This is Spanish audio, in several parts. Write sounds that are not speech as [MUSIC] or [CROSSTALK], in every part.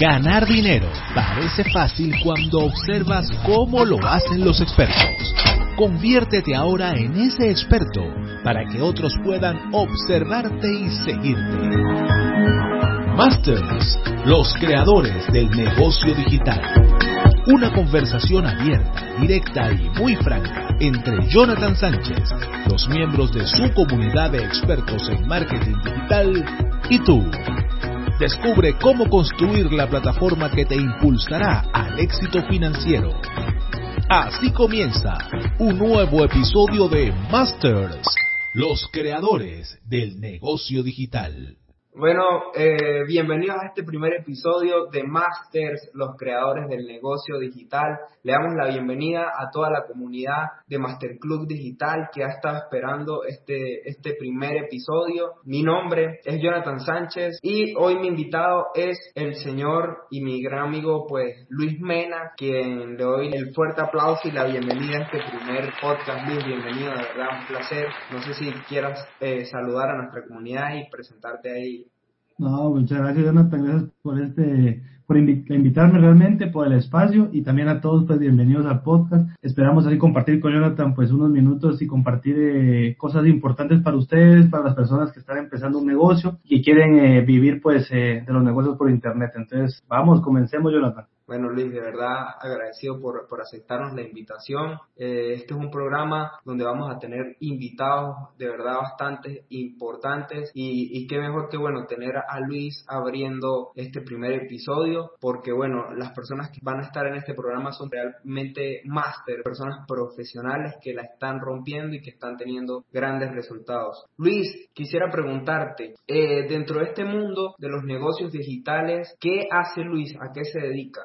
Ganar dinero parece fácil cuando observas cómo lo hacen los expertos. Conviértete ahora en ese experto para que otros puedan observarte y seguirte. Masters, los creadores del negocio digital. Una conversación abierta, directa y muy franca entre Jonathan Sánchez, los miembros de su comunidad de expertos en marketing digital y tú. Descubre cómo construir la plataforma que te impulsará al éxito financiero. Así comienza un nuevo episodio de Masters, los creadores del negocio digital. Bueno, eh, bienvenidos a este primer episodio de Masters, los creadores del negocio digital. Le damos la bienvenida a toda la comunidad de Master Club Digital que ha estado esperando este, este primer episodio. Mi nombre es Jonathan Sánchez y hoy mi invitado es el señor y mi gran amigo pues Luis Mena, quien le doy el fuerte aplauso y la bienvenida a este primer podcast. Luis, bienvenido, de verdad, un placer. No sé si quieras eh, saludar a nuestra comunidad y presentarte ahí no, muchas gracias, Jonathan. Gracias por este, por invitarme realmente, por el espacio y también a todos, pues bienvenidos al podcast. Esperamos así compartir con Jonathan, pues unos minutos y compartir eh, cosas importantes para ustedes, para las personas que están empezando un negocio y quieren eh, vivir, pues, eh, de los negocios por internet. Entonces, vamos, comencemos, Jonathan. Bueno, Luis, de verdad agradecido por, por aceptarnos la invitación. Eh, este es un programa donde vamos a tener invitados de verdad bastante importantes y, y qué mejor que, bueno, tener a Luis abriendo este primer episodio porque, bueno, las personas que van a estar en este programa son realmente máster, personas profesionales que la están rompiendo y que están teniendo grandes resultados. Luis, quisiera preguntarte, eh, dentro de este mundo de los negocios digitales, ¿qué hace Luis? ¿A qué se dedica?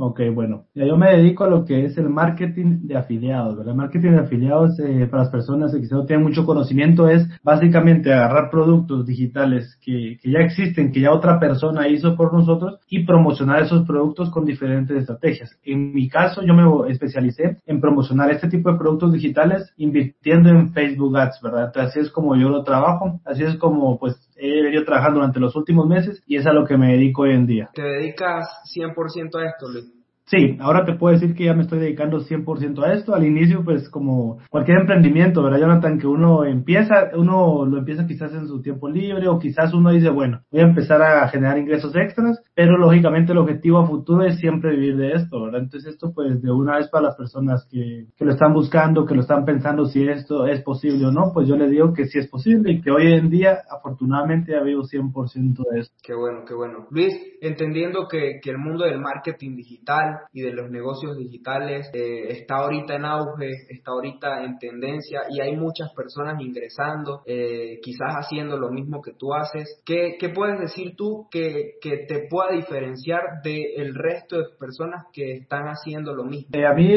Ok, bueno, yo me dedico a lo que es el marketing de afiliados, ¿verdad? El marketing de afiliados eh, para las personas que no tienen mucho conocimiento es básicamente agarrar productos digitales que, que, ya existen, que ya otra persona hizo por nosotros y promocionar esos productos con diferentes estrategias. En mi caso, yo me especialicé en promocionar este tipo de productos digitales invirtiendo en Facebook Ads, ¿verdad? Entonces, así es como yo lo trabajo, así es como pues he venido trabajando durante los últimos meses y es a lo que me dedico hoy en día. ¿Te dedicas 100% a esto, Luis? Sí, ahora te puedo decir que ya me estoy dedicando 100% a esto. Al inicio, pues como cualquier emprendimiento, ¿verdad, Jonathan? Que uno empieza, uno lo empieza quizás en su tiempo libre o quizás uno dice, bueno, voy a empezar a generar ingresos extras, pero lógicamente el objetivo a futuro es siempre vivir de esto, ¿verdad? Entonces esto pues de una vez para las personas que, que lo están buscando, que lo están pensando si esto es posible o no, pues yo les digo que sí es posible y que hoy en día afortunadamente ya vivo 100% de esto. Qué bueno, qué bueno. Luis, entendiendo que, que el mundo del marketing digital y de los negocios digitales eh, está ahorita en auge, está ahorita en tendencia y hay muchas personas ingresando, eh, quizás haciendo lo mismo que tú haces. ¿Qué, qué puedes decir tú que, que te pueda diferenciar del resto de personas que están haciendo lo mismo? Eh, a mí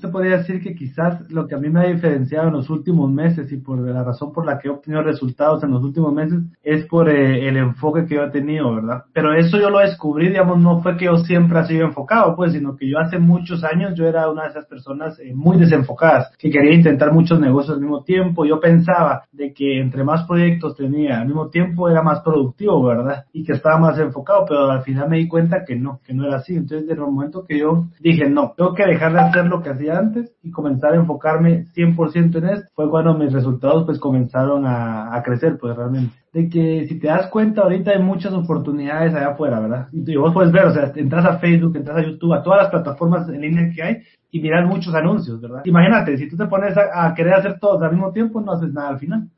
te podría decir que quizás lo que a mí me ha diferenciado en los últimos meses y por la razón por la que he obtenido resultados en los últimos meses es por el enfoque que yo he tenido, ¿verdad? Pero eso yo lo descubrí, digamos, no fue que yo siempre he sido enfocado, pues, sino que yo hace muchos años yo era una de esas personas eh, muy desenfocadas, que quería intentar muchos negocios al mismo tiempo. Yo pensaba de que entre más proyectos tenía al mismo tiempo era más productivo, ¿verdad? Y que estaba más enfocado, pero al final me di cuenta que no, que no era así. Entonces, desde el momento que yo dije, no, tengo que dejar de hacer lo que hacía antes y comenzar a enfocarme 100% en esto, fue cuando mis resultados pues comenzaron a, a crecer, pues realmente de que si te das cuenta ahorita hay muchas oportunidades allá afuera, ¿verdad? Y vos puedes ver, o sea, entras a Facebook, entras a YouTube, a todas las plataformas en línea que hay y miras muchos anuncios, ¿verdad? Imagínate, si tú te pones a, querer hacer todo al mismo tiempo, no haces nada al final.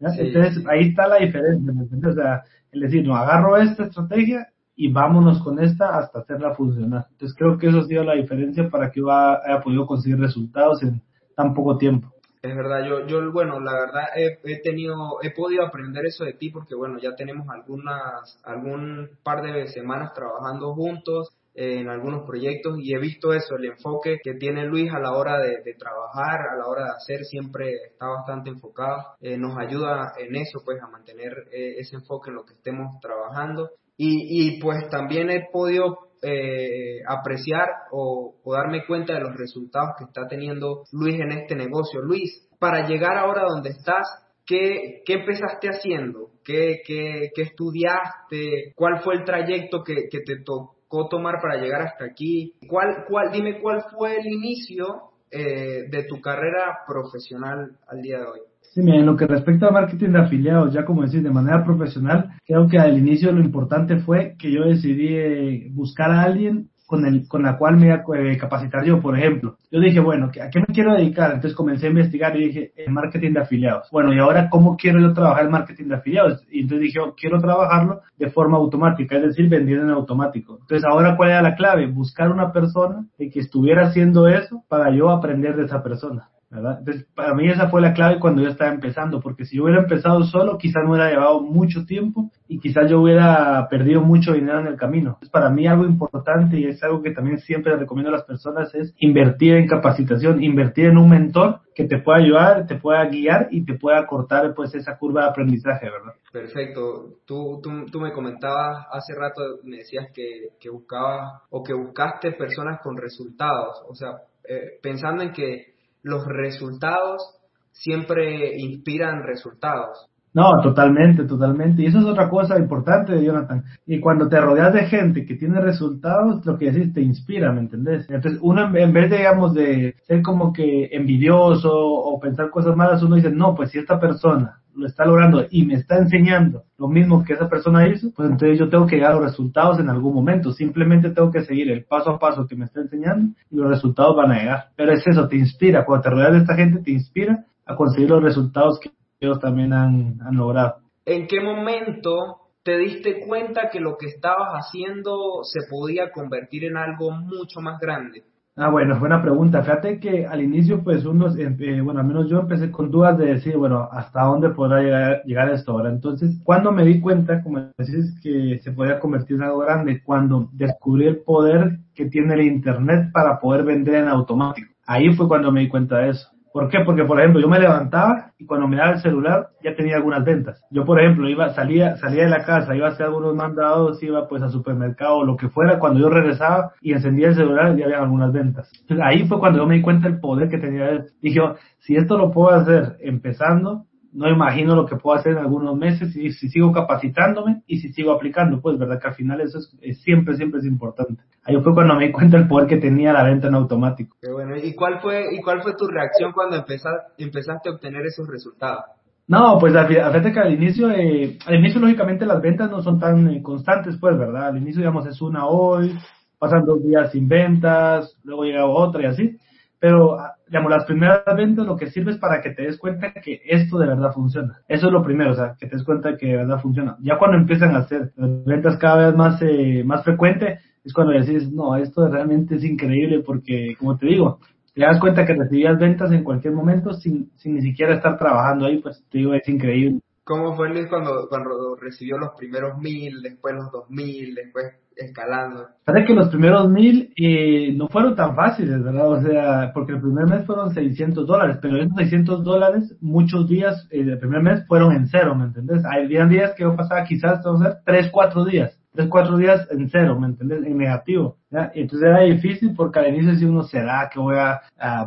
Entonces ahí está la diferencia, ¿me entiendes? O sea, el decir, no, agarro esta estrategia y vámonos con esta hasta hacerla funcionar. Entonces creo que eso ha sido la diferencia para que yo haya podido conseguir resultados en tan poco tiempo. Es verdad, yo, yo bueno, la verdad he, tenido, he podido aprender eso de ti porque bueno, ya tenemos algunas, algún par de semanas trabajando juntos en algunos proyectos y he visto eso, el enfoque que tiene Luis a la hora de, trabajar, a la hora de hacer, siempre está bastante enfocado, eh, nos ayuda en eso, pues a mantener eh, ese enfoque en lo que estemos trabajando y, y pues también he podido eh, apreciar o, darme cuenta de los resultados que está teniendo Luis en este negocio. Luis, para llegar ahora donde estás, ¿qué, empezaste haciendo? ¿Qué, qué, qué estudiaste? ¿Cuál fue el trayecto que, que te, tocó tomar para llegar hasta aquí? ¿Cuál, cuál, dime cuál fue el inicio eh, de tu carrera profesional al día de hoy. Sí, en lo que respecta a marketing de afiliados, ya como decir, de manera profesional, creo que al inicio lo importante fue que yo decidí eh, buscar a alguien con, el, con la cual me iba a eh, capacitar yo, por ejemplo. Yo dije, bueno, ¿a qué me quiero dedicar? Entonces comencé a investigar y dije, el marketing de afiliados. Bueno, ¿y ahora cómo quiero yo trabajar el marketing de afiliados? Y entonces dije, oh, quiero trabajarlo de forma automática, es decir, vendiendo en automático. Entonces, ahora, ¿cuál era la clave? Buscar una persona que estuviera haciendo eso para yo aprender de esa persona. Entonces, para mí esa fue la clave cuando yo estaba empezando, porque si yo hubiera empezado solo, quizás me hubiera llevado mucho tiempo y quizás yo hubiera perdido mucho dinero en el camino. Entonces, para mí algo importante y es algo que también siempre recomiendo a las personas es invertir en capacitación, invertir en un mentor que te pueda ayudar, te pueda guiar y te pueda cortar pues esa curva de aprendizaje, ¿verdad? Perfecto. Tú, tú, tú me comentabas hace rato, me decías que, que buscabas o que buscaste personas con resultados, o sea, eh, pensando en que los resultados siempre inspiran resultados. No, totalmente, totalmente. Y eso es otra cosa importante, Jonathan. Y cuando te rodeas de gente que tiene resultados, lo que decís te inspira, ¿me entendés? Entonces, uno en vez, de, digamos, de ser como que envidioso o pensar cosas malas, uno dice, no, pues si esta persona lo está logrando y me está enseñando lo mismo que esa persona hizo, pues entonces yo tengo que llegar a los resultados en algún momento. Simplemente tengo que seguir el paso a paso que me está enseñando y los resultados van a llegar. Pero es eso, te inspira. Cuando te rodeas de esta gente, te inspira a conseguir los resultados que ellos también han, han logrado. ¿En qué momento te diste cuenta que lo que estabas haciendo se podía convertir en algo mucho más grande? Ah, bueno, buena pregunta. Fíjate que al inicio, pues uno, eh, bueno, al menos yo empecé con dudas de decir, bueno, ¿hasta dónde podrá llegar, llegar esto ahora? Entonces, cuando me di cuenta, como decís, que se podía convertir en algo grande, cuando descubrí el poder que tiene el Internet para poder vender en automático. Ahí fue cuando me di cuenta de eso. ¿Por qué? Porque, por ejemplo, yo me levantaba y cuando me daba el celular ya tenía algunas ventas. Yo, por ejemplo, iba, salía, salía de la casa, iba a hacer algunos mandados, iba pues a supermercado lo que fuera. Cuando yo regresaba y encendía el celular ya había algunas ventas. Ahí fue cuando yo me di cuenta del poder que tenía. Dije, si esto lo puedo hacer empezando, no imagino lo que puedo hacer en algunos meses y si sigo capacitándome y si sigo aplicando, pues verdad que al final eso es, siempre, siempre es importante. Ahí fue cuando me di cuenta el poder que tenía la venta en automático. Qué bueno, ¿y cuál fue, y cuál fue tu reacción cuando empezaste, empezaste a obtener esos resultados? No, pues fíjate que al inicio, eh, al inicio lógicamente las ventas no son tan eh, constantes, pues, ¿verdad? Al inicio, digamos, es una hoy, pasan dos días sin ventas, luego llega otra y así pero digamos, las primeras ventas lo que sirve es para que te des cuenta que esto de verdad funciona. Eso es lo primero, o sea, que te des cuenta que de verdad funciona. Ya cuando empiezan a hacer ventas cada vez más, eh, más frecuente, es cuando decís, no, esto realmente es increíble porque, como te digo, te das cuenta que recibías ventas en cualquier momento sin, sin ni siquiera estar trabajando ahí, pues te digo, es increíble. ¿Cómo fue Luis cuando, cuando recibió los primeros mil, después los dos mil, después escalando? Parece que los primeros mil eh, no fueron tan fáciles, ¿verdad? O sea, porque el primer mes fueron 600 dólares, pero esos 600 dólares, muchos días eh, primer mes fueron en cero, ¿me entendés? Hay días que yo pasaba quizás, a 3, 4 días tres, cuatro días en cero, ¿me entiendes? En negativo. ¿ya? Entonces era difícil porque al inicio si uno, ¿será que voy a,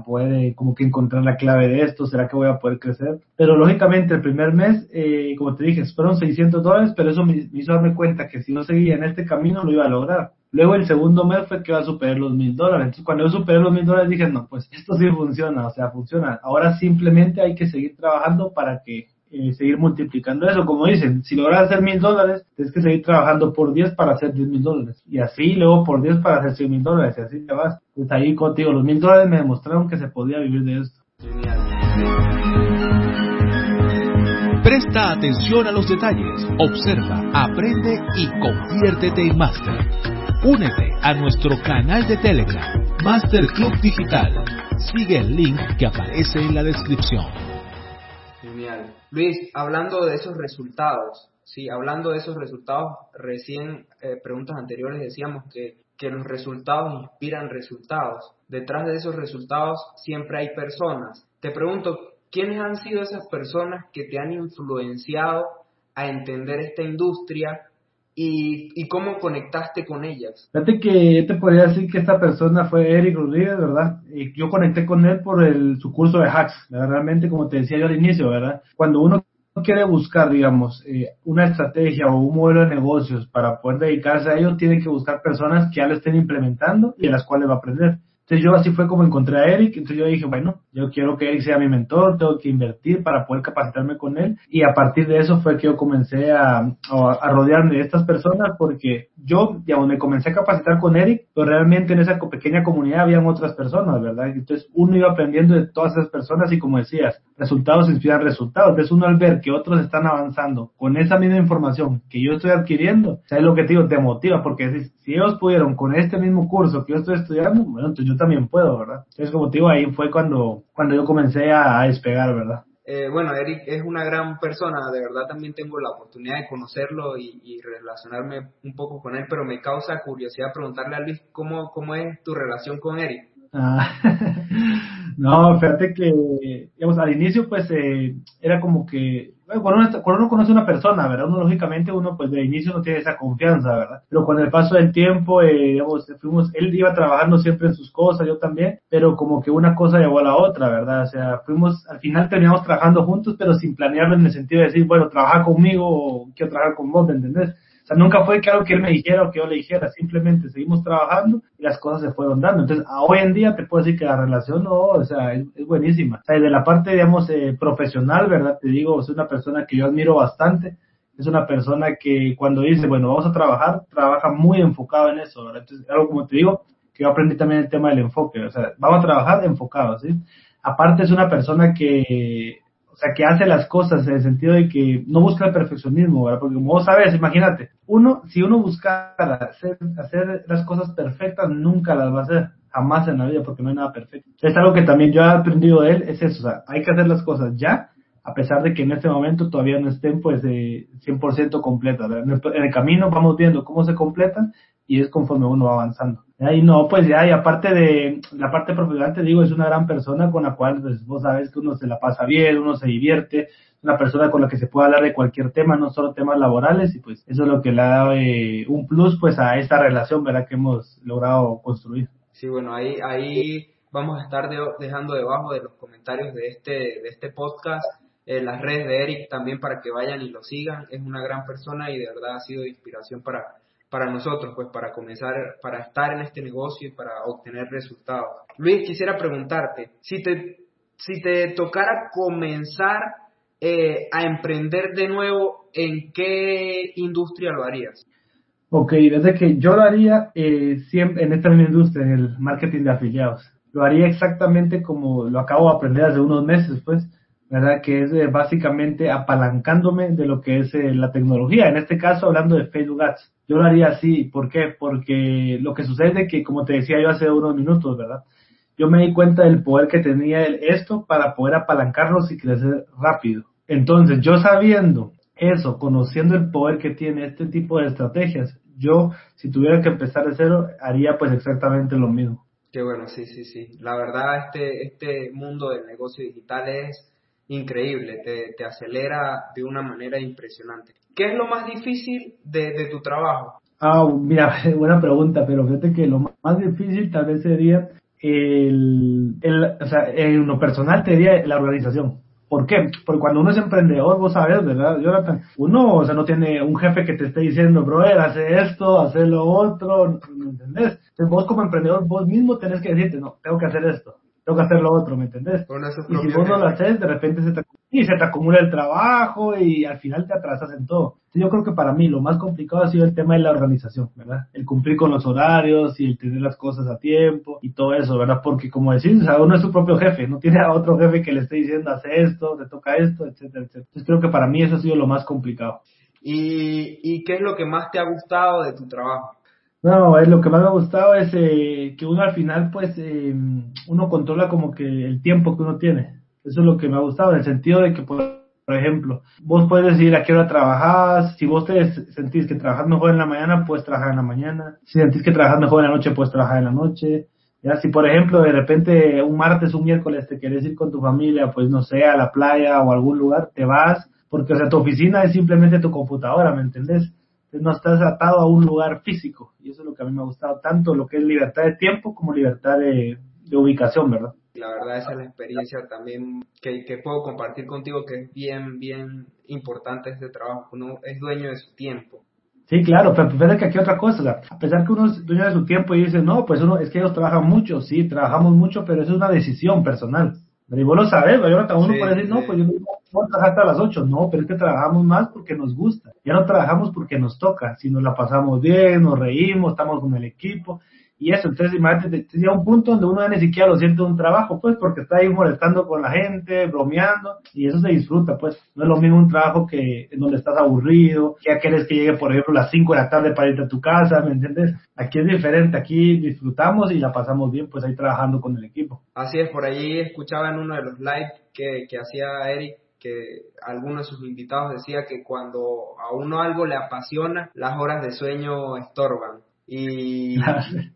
poder eh, como que encontrar la clave de esto? ¿Será que voy a poder crecer? Pero lógicamente el primer mes, eh, como te dije, fueron 600 dólares, pero eso me, hizo darme cuenta que si no seguía en este camino lo iba a lograr. Luego el segundo mes fue que iba a superar los mil dólares. Entonces cuando yo superé los mil dólares dije, no, pues esto sí funciona, o sea, funciona. Ahora simplemente hay que seguir trabajando para que eh, seguir multiplicando eso. Como dicen, si logras hacer mil dólares, tienes que seguir trabajando por 10 para hacer 10 mil dólares. Y así, luego por 10 para hacer 100 mil dólares. Y así te vas. Pues ahí contigo, los mil dólares me demostraron que se podía vivir de esto. Presta atención a los detalles, observa, aprende y conviértete en máster. Únete a nuestro canal de Telegram, Master Club Digital. Sigue el link que aparece en la descripción. Luis, hablando de esos resultados, sí, hablando de esos resultados, recién eh, preguntas anteriores decíamos que, que los resultados inspiran resultados. Detrás de esos resultados siempre hay personas. Te pregunto, ¿quiénes han sido esas personas que te han influenciado a entender esta industria y, cómo conectaste con ellas. Fíjate que te podría decir que esta persona fue Eric Rodríguez, ¿verdad? Y yo conecté con él por el, su curso de hacks, realmente como te decía yo al inicio, ¿verdad? Cuando uno quiere buscar, digamos, eh, una estrategia o un modelo de negocios para poder dedicarse a ello, tiene que buscar personas que ya lo estén implementando y en las cuales va a aprender. Entonces yo así fue como encontré a Eric, entonces yo dije, bueno, yo quiero que Eric sea mi mentor, tengo que invertir para poder capacitarme con él y a partir de eso fue que yo comencé a, a, rodearme de estas personas porque yo, digamos, me comencé a capacitar con Eric, pero realmente en esa pequeña comunidad habían otras personas, ¿verdad? Entonces uno iba aprendiendo de todas esas personas y como decías, resultados inspiran resultados. Entonces uno al ver que otros están avanzando con esa misma información que yo estoy adquiriendo, ¿sabes lo que te digo? Te motiva porque si, si ellos pudieron con este mismo curso que yo estoy estudiando, bueno, entonces yo también puedo, ¿verdad? Entonces como te digo, ahí fue cuando, cuando yo comencé a, despegar, ¿verdad? Eh, bueno, Eric es una gran persona, de verdad también tengo la oportunidad de conocerlo y, y, relacionarme un poco con él, pero me causa curiosidad preguntarle a Luis cómo, cómo es tu relación con Eric. Ah, [LAUGHS] no, fíjate que, digamos, al inicio pues eh, era como que, cuando uno, cuando uno conoce a una persona, ¿verdad? Uno lógicamente, uno pues de inicio no tiene esa confianza, ¿verdad? Pero con el paso del tiempo, eh, digamos, fuimos, él iba trabajando siempre en sus cosas, yo también, pero como que una cosa llevó a la otra, ¿verdad? O sea, fuimos, al final terminamos trabajando juntos, pero sin planearlo en el sentido de decir, bueno, trabaja conmigo o quiero trabajar con vos, ¿me entendés? O sea, nunca fue algo que él me dijera o que yo le dijera, simplemente seguimos trabajando y las cosas se fueron dando. Entonces, hoy en día te puedo decir que la relación, no, o sea, es, buenísima. O sea, de la parte, digamos, eh, profesional, ¿verdad? Te digo, es una persona que yo admiro bastante. Es una persona que cuando dice, bueno, vamos a trabajar, trabaja muy enfocado en eso, ¿verdad? Entonces, algo como te digo, que yo aprendí también el tema del enfoque, o sea, vamos a trabajar enfocado, ¿sí? Aparte es una persona que o sea, que hace las cosas en el sentido de que no busca el perfeccionismo, ¿verdad? Porque como vos sabes, imagínate, uno, si uno buscara hacer, hacer las cosas perfectas, nunca las va a hacer, jamás en la vida, porque no hay nada perfecto. Es algo que también yo he aprendido de él, es eso, o sea, hay que hacer las cosas ya, a pesar de que en este momento todavía no estén pues eh, 100% completas. En en el camino vamos viendo cómo se completan y es conforme uno va avanzando. Y no, pues ya, y aparte de la parte profesional, te digo, es una gran persona con la cual, pues vos sabes que uno se la pasa bien, uno se divierte, una persona con la que se puede hablar de cualquier tema, no solo temas laborales, y pues eso es lo que le da eh, un plus, pues a esta relación, ¿verdad?, que hemos logrado construir. Sí, bueno, ahí, ahí vamos a estar dejando debajo de los comentarios de este, de este podcast eh, las redes de Eric también para que vayan y lo sigan. Es una gran persona y de verdad ha sido de inspiración para, para nosotros, pues para comenzar, para estar en este negocio y para obtener resultados. Luis, quisiera preguntarte, si te, si te tocara comenzar eh, a emprender de nuevo, ¿en qué industria lo harías? Ok, desde que yo lo haría eh, siempre en esta misma industria, en el marketing de afiliados. Lo haría exactamente como lo acabo de aprender hace unos meses, pues ¿verdad? Que es eh, básicamente apalancándome de lo que es eh, la tecnología, en este caso hablando de Facebook Ads. Yo lo haría así, ¿por qué? Porque lo que sucede es que, como te decía yo hace unos minutos, ¿verdad? Yo me di cuenta del poder que tenía esto para poder apalancarlos y crecer rápido. Entonces, yo sabiendo eso, conociendo el poder que tiene este tipo de estrategias, yo, si tuviera que empezar de cero, haría pues exactamente lo mismo. Qué bueno, sí, sí, sí. La verdad, este, este mundo del negocio digital es increíble, te, te, acelera de una manera impresionante. ¿Qué es lo más difícil de, tu trabajo? Ah, mira, [LAUGHS] buena pregunta, pero fíjate que lo más difícil tal vez sería el, el o sea, en lo personal te diría la organización. ¿Por qué? Porque cuando uno es emprendedor, vos sabes, ¿verdad, Jonathan? Uno, o sea, no tiene un jefe que te esté diciendo, brother, hace esto, hace lo otro, ¿me entendés? Entonces vos como emprendedor, vos mismo tenés que decirte, no, tengo que hacer esto tengo que hacer lo otro, ¿me entendés? Y si vos no lo haces, de repente se te, y se te acumula el trabajo y al final te atrasas en todo. Yo creo que para mí lo más complicado ha sido el tema de la organización, ¿verdad? El cumplir con los horarios y el tener las cosas a tiempo y todo eso, ¿verdad? Porque como decís, o sea, uno es su propio jefe, no tiene a otro jefe que le esté diciendo, hace esto, te toca esto, etcétera, etcétera. Entonces creo que para mí eso ha sido lo más complicado. ¿Y, y qué es lo que más te ha gustado de tu trabajo? No, es lo que más me ha gustado es eh, que uno al final, pues, eh, uno controla como que el tiempo que uno tiene. Eso es lo que me ha gustado, en el sentido de que, por, ejemplo, vos puedes decidir a qué hora trabajas. Si vos te sentís que trabajas mejor en la mañana, puedes trabajar en la mañana. Si sentís que trabajas mejor en la noche, puedes trabajar en la noche. Ya, si por ejemplo de repente un martes, un miércoles te quieres ir con tu familia, pues no sé, a la playa o a algún lugar, te vas, porque o sea, tu oficina es simplemente tu computadora, ¿me entendés? No estás atado a un lugar físico. Y eso es lo que a mí me ha gustado tanto, lo que es libertad de tiempo como libertad de, ubicación, ¿verdad? La verdad esa es la experiencia también que, que puedo compartir contigo que es bien, bien importante este trabajo. Uno es dueño de su tiempo. Sí, claro, pero fíjate que aquí otra cosa, a pesar que uno es dueño de su tiempo y dice, no, pues uno, es que ellos trabajan mucho, sí, trabajamos mucho, pero eso es una decisión personal. Pero y vos lo sabes, ahora uno puede decir, no, pues yo no puedo trabajar hasta las 8, no, pero es que trabajamos más porque nos gusta, ya no trabajamos porque nos toca, si nos la pasamos bien, nos reímos, estamos con el equipo, y eso, entonces imagínate, llega un punto donde uno ni siquiera lo siente un trabajo, pues, porque está ahí molestando con la gente, bromeando, y eso se disfruta, pues, no es lo mismo un trabajo que en donde estás aburrido, que ya quieres que llegue, por ejemplo, a las 5 de la tarde para irte a tu casa, ¿me entiendes? Aquí es diferente, aquí disfrutamos y la pasamos bien, pues, ahí trabajando con el equipo. Así es, por ahí escuchaba en uno de los lives que, que hacía Eric que algunos de sus invitados decía que cuando a uno algo le apasiona, las horas de sueño estorban. Y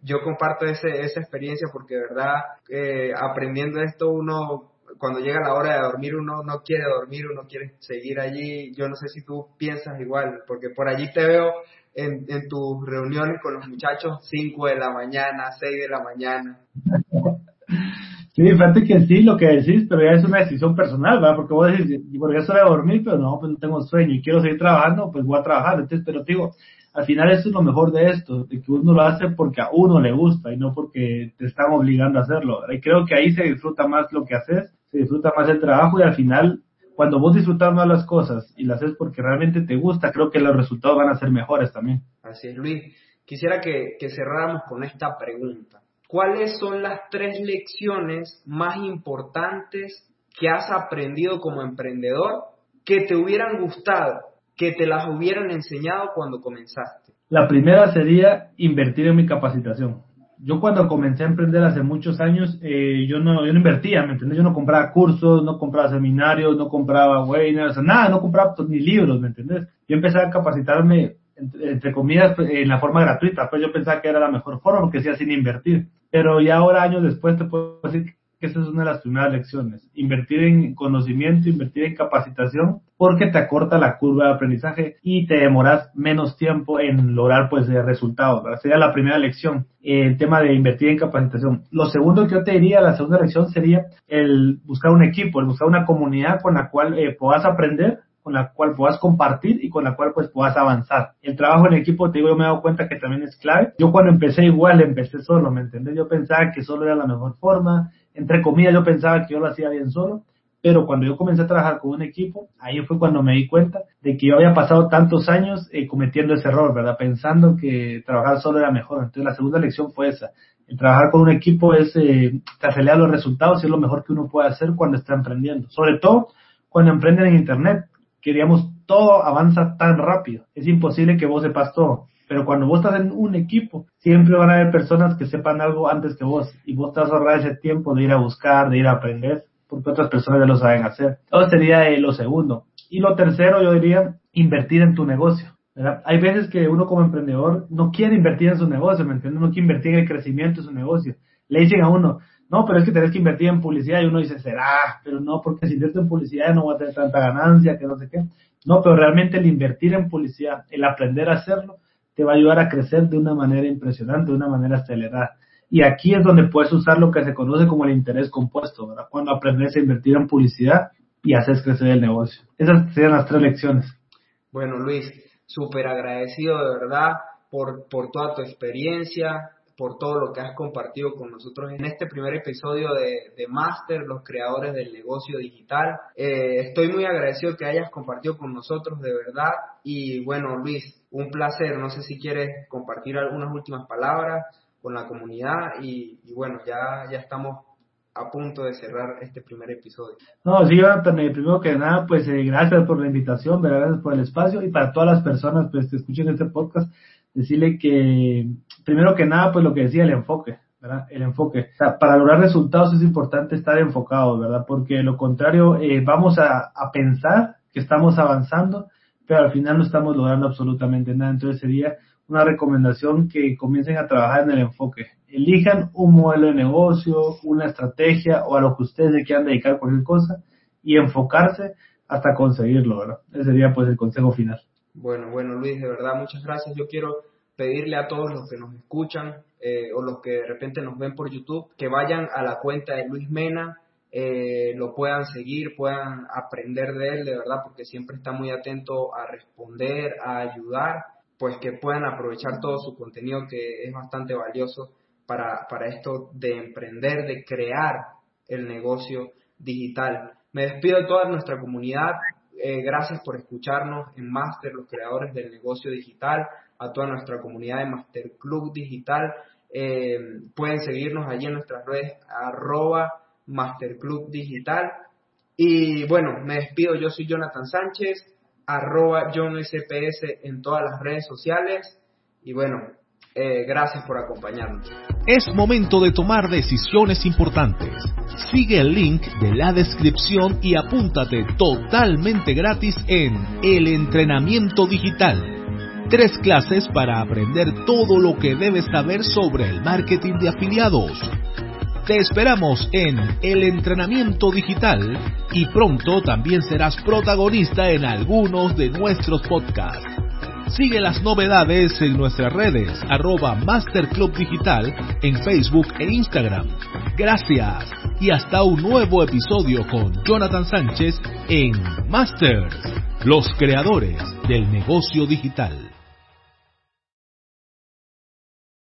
yo comparto ese, esa experiencia porque, de verdad, eh, aprendiendo esto, uno, cuando llega la hora de dormir, uno no quiere dormir, uno quiere seguir allí. Yo no sé si tú piensas igual, porque por allí te veo en, en tus reuniones con los muchachos 5 de la mañana, 6 de la mañana. Sí, fíjate que sí, lo que decís, pero ya es una decisión personal, ¿verdad? Porque vos decís, porque es hora de dormir, pero no, pues no tengo sueño y quiero seguir trabajando, pues voy a trabajar. Entonces, pero digo, al final eso es lo mejor de esto, de que uno lo hace porque a uno le gusta y no porque te están obligando a hacerlo. Y creo que ahí se disfruta más lo que haces, se disfruta más el trabajo y al final, cuando vos disfrutas más las cosas y las haces porque realmente te gusta, creo que los resultados van a ser mejores también. Así es, Luis. Quisiera que, que cerráramos con esta pregunta. ¿Cuáles son las tres lecciones más importantes que has aprendido como emprendedor que te hubieran gustado que te las hubieran enseñado cuando comenzaste? La primera sería invertir en mi capacitación. Yo cuando comencé a emprender hace muchos años, eh, yo, no, yo no invertía, ¿me entiendes? Yo no compraba cursos, no compraba seminarios, no compraba webinars, nada, no compraba pues, ni libros, ¿me entiendes? Yo empecé a capacitarme, entre, comillas, pues, en la forma gratuita, pues yo pensaba que era la mejor forma porque hacía sin invertir. Pero ya ahora, años después, te puedo decir que esa es una de las primeras lecciones. Invertir en conocimiento, invertir en capacitación, porque te acorta la curva de aprendizaje y te demoras menos tiempo en lograr pues resultados. Sería la primera lección, el tema de invertir en capacitación. Lo segundo que yo te diría, la segunda lección sería el buscar un equipo, el buscar una comunidad con la cual eh, puedas aprender con la cual puedas compartir y con la cual pues puedas avanzar. El trabajo en equipo, te digo, yo me he dado cuenta que también es clave. Yo cuando empecé igual, empecé solo, ¿me entiendes? Yo pensaba que solo era la mejor forma, entre comillas, yo pensaba que yo lo hacía bien solo, pero cuando yo comencé a trabajar con un equipo, ahí fue cuando me di cuenta de que yo había pasado tantos años eh, cometiendo ese error, ¿verdad? Pensando que trabajar solo era mejor. Entonces la segunda lección fue esa. El trabajar con un equipo es, eh, los resultados y es lo mejor que uno puede hacer cuando está emprendiendo. Sobre todo cuando emprenden en Internet, que todo avanza tan rápido. Es imposible que vos sepas todo. Pero cuando vos estás en un equipo, siempre van a haber personas que sepan algo antes que vos y vos te vas a ahorrar ese tiempo de ir a buscar, de ir a aprender, porque otras personas ya lo saben hacer. Eso sería eh, lo segundo. Y lo tercero, yo diría, invertir en tu negocio. Hay veces que uno como emprendedor no quiere invertir en su negocio, ¿me entiendes? No quiere invertir en el crecimiento de su negocio. Le dicen a uno, no, pero es que tenés que invertir en publicidad y uno dice, será, pero no, porque si invierto en publicidad no va a tener tanta ganancia, que no sé qué. No, pero realmente el invertir en publicidad, el aprender a hacerlo, te va a ayudar a crecer de una manera impresionante, de una manera acelerada. Y aquí es donde puedes usar lo que se conoce como el interés compuesto, ¿verdad? Cuando aprendes a invertir en publicidad y haces crecer el negocio. Esas serían las tres lecciones. Bueno, Luis, súper agradecido de verdad por, por toda tu experiencia, por todo lo que has compartido con nosotros en este primer episodio de, de Master, los creadores del negocio digital. Eh, estoy muy agradecido que hayas compartido con nosotros, de verdad. Y bueno, Luis, un placer. No sé si quieres compartir algunas últimas palabras con la comunidad y, bueno, ya, ya estamos a punto de cerrar este primer episodio. No, sí, primero que nada, pues eh, gracias por la invitación, gracias por el espacio y para todas las personas pues, que escuchen este podcast, decirle que primero que nada, pues lo que decía, el enfoque, ¿verdad? El enfoque. O sea, para lograr resultados es importante estar enfocado, ¿verdad? Porque lo contrario, eh, vamos a, a, pensar que estamos avanzando, pero al final no estamos logrando absolutamente nada. Entonces sería una recomendación que comiencen a trabajar en el enfoque. Elijan un modelo de negocio, una estrategia o a lo que ustedes se quieran dedicar cualquier cosa y enfocarse hasta conseguirlo, ¿verdad? Ese sería pues el consejo final. Bueno, bueno, Luis, de verdad, muchas gracias. Yo quiero pedirle a todos los que nos escuchan eh, o los que de repente nos ven por YouTube que vayan a la cuenta de Luis Mena, eh, lo puedan seguir, puedan aprender de él, de verdad, porque siempre está muy atento a responder, a ayudar, pues que puedan aprovechar todo su contenido que es bastante valioso para, para esto de emprender, de crear el negocio digital. Me despido de toda nuestra comunidad. Eh, gracias por escucharnos en Master, los creadores del negocio digital, a toda nuestra comunidad de Master Club Digital. Eh, pueden seguirnos allí en nuestras redes arroba Master Digital. Y bueno, me despido. Yo soy Jonathan Sánchez, arroba John SPS en todas las redes sociales. Y bueno, eh, gracias por acompañarnos. Es momento de tomar decisiones importantes. Sigue el link de la descripción y apúntate totalmente gratis en El Entrenamiento Digital. Tres clases para aprender todo lo que debes saber sobre el marketing de afiliados. Te esperamos en El Entrenamiento Digital y pronto también serás protagonista en algunos de nuestros podcasts. Sigue las novedades en nuestras redes, arroba Master Club Digital en Facebook e Instagram. Gracias y hasta un nuevo episodio con Jonathan Sánchez en Masters, los creadores del negocio digital.